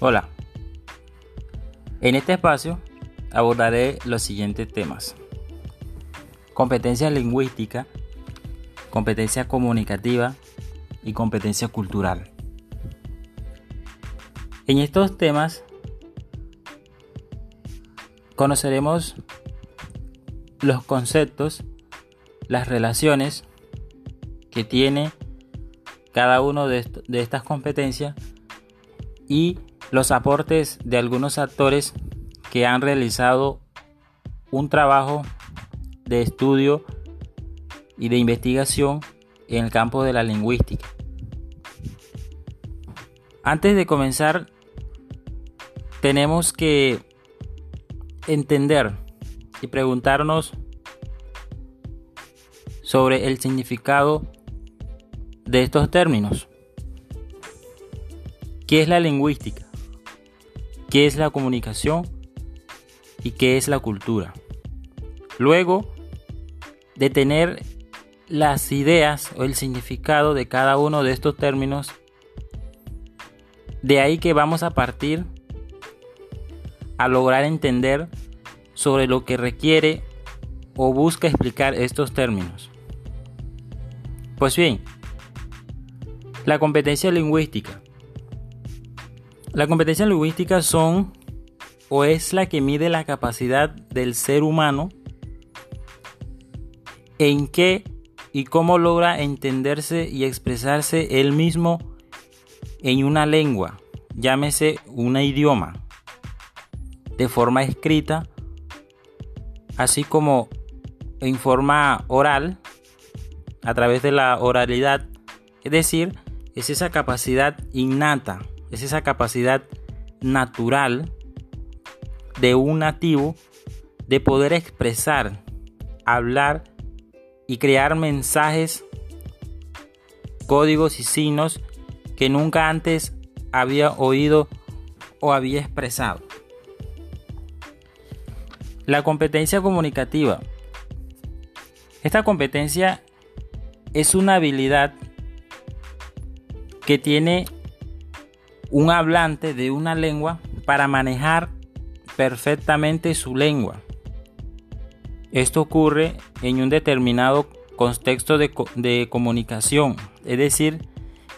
Hola. En este espacio abordaré los siguientes temas. Competencia lingüística, competencia comunicativa y competencia cultural. En estos temas conoceremos los conceptos, las relaciones que tiene cada uno de, estas competencias y los aportes de algunos actores que han realizado un trabajo de estudio y de investigación en el campo de la lingüística. Antes de comenzar, tenemos que entender y preguntarnos sobre el significado de estos términos. ¿Qué es la lingüística? ¿Qué es la comunicación? ¿Y qué es la cultura? Luego de tener las ideas o el significado de cada uno de estos términos, de ahí que vamos a partir a lograr entender sobre lo que requiere o busca explicar estos términos. Pues bien, la competencia lingüística. La competencia lingüística son o es la que mide la capacidad del ser humano en qué y cómo logra entenderse y expresarse él mismo en una lengua, llámese un idioma de forma escrita, así como en forma oral, a través de la oralidad, es decir, es esa capacidad innata, es esa capacidad natural de un nativo de poder expresar, hablar y crear mensajes, códigos y signos que nunca antes había oído o había expresado. La competencia comunicativa. Esta competencia es una habilidad que tiene un hablante de una lengua para manejar perfectamente su lengua. Esto ocurre en un determinado contexto de, comunicación, es decir,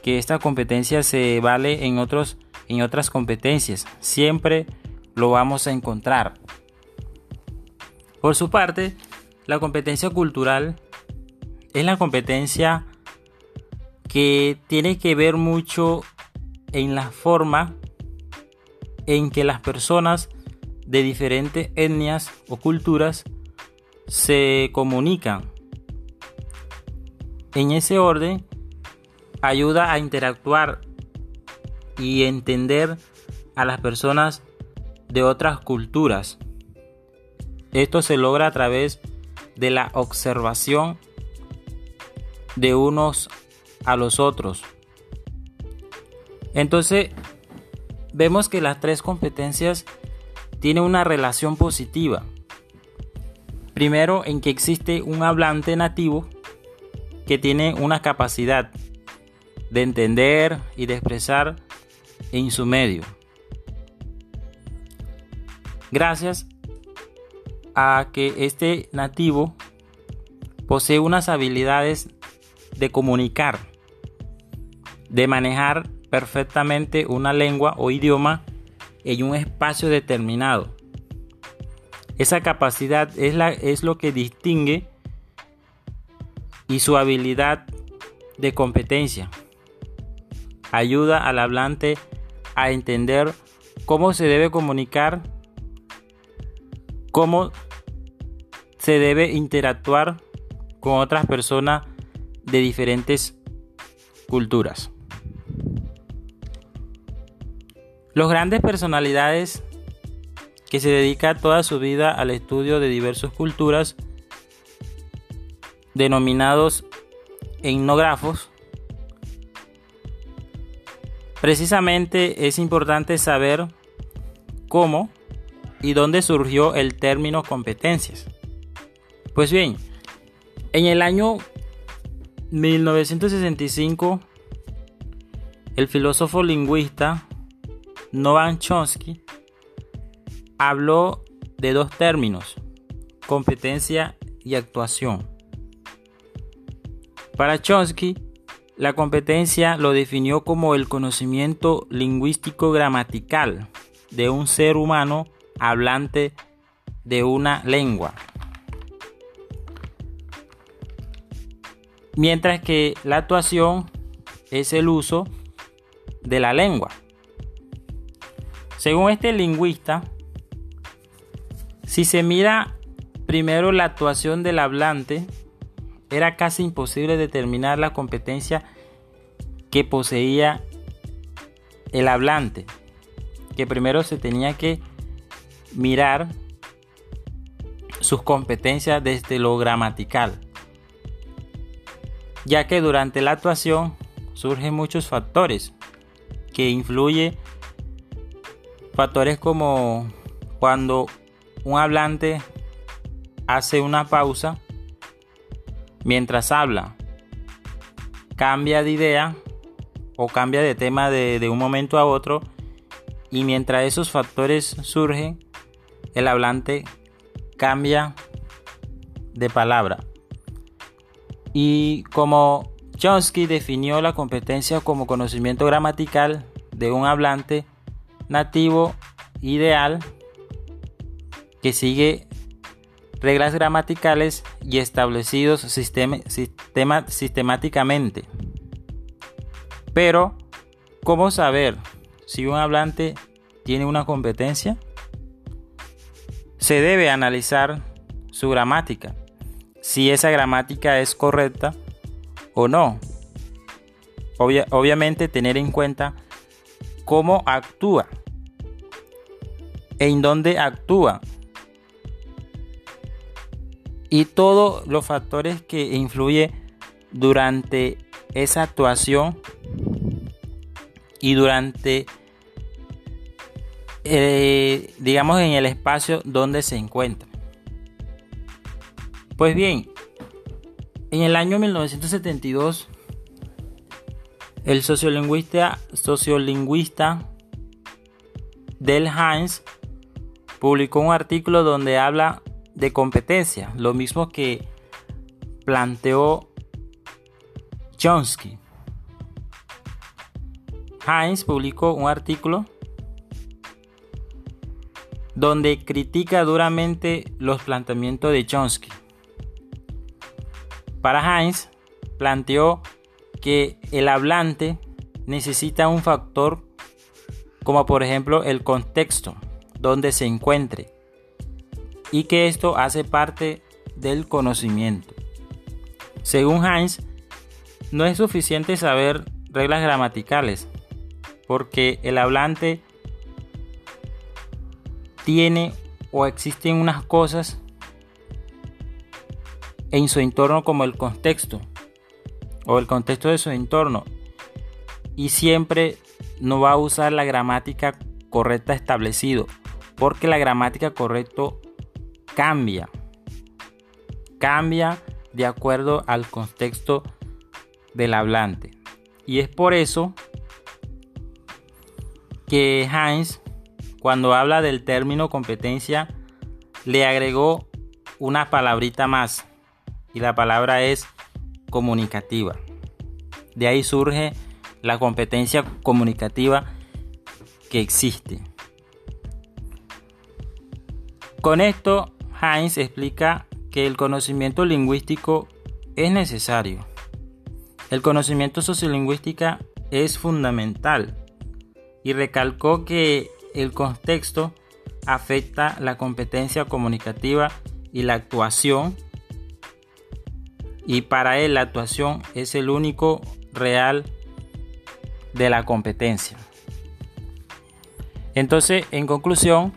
que esta competencia se vale en, otros, en otras competencias. Siempre lo vamos a encontrar. Por su parte, la competencia cultural es la competencia que tiene que ver mucho en la forma en que las personas de diferentes etnias o culturas se comunican. En ese orden, ayuda a interactuar y entender a las personas de otras culturas. Esto se logra a través de la observación de unos a los otros. Entonces, vemos que las tres competencias tienen una relación positiva. Primero, en que existe un hablante nativo que tiene una capacidad de entender y de expresar en su medio. Gracias a que este nativo posee unas habilidades de comunicar, de manejar perfectamente una lengua o idioma en un espacio determinado. Esa capacidad es, la, es lo que distingue y su habilidad de competencia. Ayuda al hablante a entender cómo se debe comunicar, cómo se debe interactuar con otras personas de diferentes culturas. Los grandes personalidades que se dedican toda su vida al estudio de diversas culturas, denominados etnógrafos, precisamente es importante saber cómo y dónde surgió el término competencias. Pues bien, en el año 1965, el filósofo lingüista Noam Chomsky habló de dos términos, competencia y actuación. Para Chomsky, la competencia lo definió como el conocimiento lingüístico gramatical de un ser humano hablante de una lengua. Mientras que la actuación es el uso de la lengua. Según este lingüista, si se mira primero la actuación del hablante, era casi imposible determinar la competencia que poseía el hablante, que primero se tenía que mirar sus competencias desde lo gramatical, ya que durante la actuación surgen muchos factores que influyen, factores como cuando un hablante hace una pausa mientras habla, cambia de idea o cambia de tema de, un momento a otro y mientras esos factores surgen, el hablante cambia de palabra. Y como Chomsky definió la competencia como conocimiento gramatical de un hablante nativo ideal que sigue reglas gramaticales y establecidos sistemáticamente. Pero, ¿cómo saber si un hablante tiene una competencia? Se debe analizar su gramática, si esa gramática es correcta o no. obviamente tener en cuenta cómo actúa, en dónde actúa. Y todos los factores que influyen durante esa actuación y durante eh, digamos en el espacio donde se encuentra. Pues bien en el año 1972 el sociolingüista sociolingüista Del Heinz publicó un artículo donde habla de competencia, lo mismo que planteó Chomsky. Heinz publicó un artículo donde critica duramente los planteamientos de Chomsky. Para Heinz, planteó que el hablante necesita un factor como por ejemplo el contexto donde se encuentre y que esto hace parte del conocimiento. Según Heinz, no es suficiente saber reglas gramaticales, porque el hablante tiene o existen unas cosas en su entorno como el contexto o el contexto de su entorno y siempre no va a usar la gramática correcta establecido porque la gramática correcto cambia. Cambia de acuerdo al contexto del hablante. Y es por eso que Heinz, cuando habla del término competencia, le agregó una palabrita más. Y la palabra es comunicativa. De ahí surge la competencia comunicativa que existe. Con esto Heinz explica que el conocimiento lingüístico es necesario. El conocimiento sociolingüística es fundamental y recalcó que el contexto afecta la competencia comunicativa y la actuación y para él la actuación es el único real de la competencia. Entonces, en conclusión,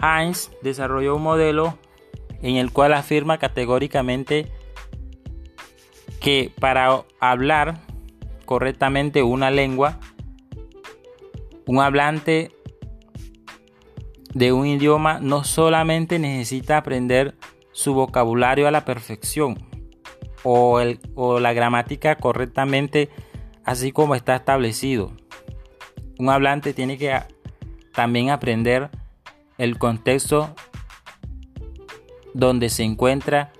Heinz desarrolló un modelo en el cual afirma categóricamente que para hablar correctamente una lengua, un hablante de un idioma no solamente necesita aprender su vocabulario a la perfección o, o la gramática correctamente así como está establecido, un hablante tiene que también aprender el contexto donde se encuentra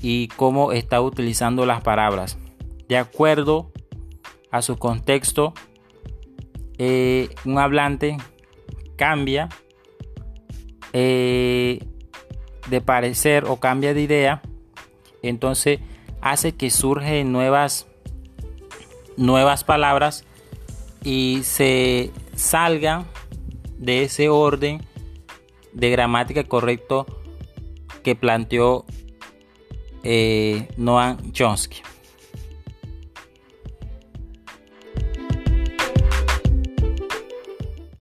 y cómo está utilizando las palabras. De acuerdo a su contexto, eh, un hablante cambia eh, de parecer o cambia de idea, entonces hace que surgen nuevas, nuevas palabras y se salgan de ese orden de gramática correcto que planteó eh, Noam Chomsky.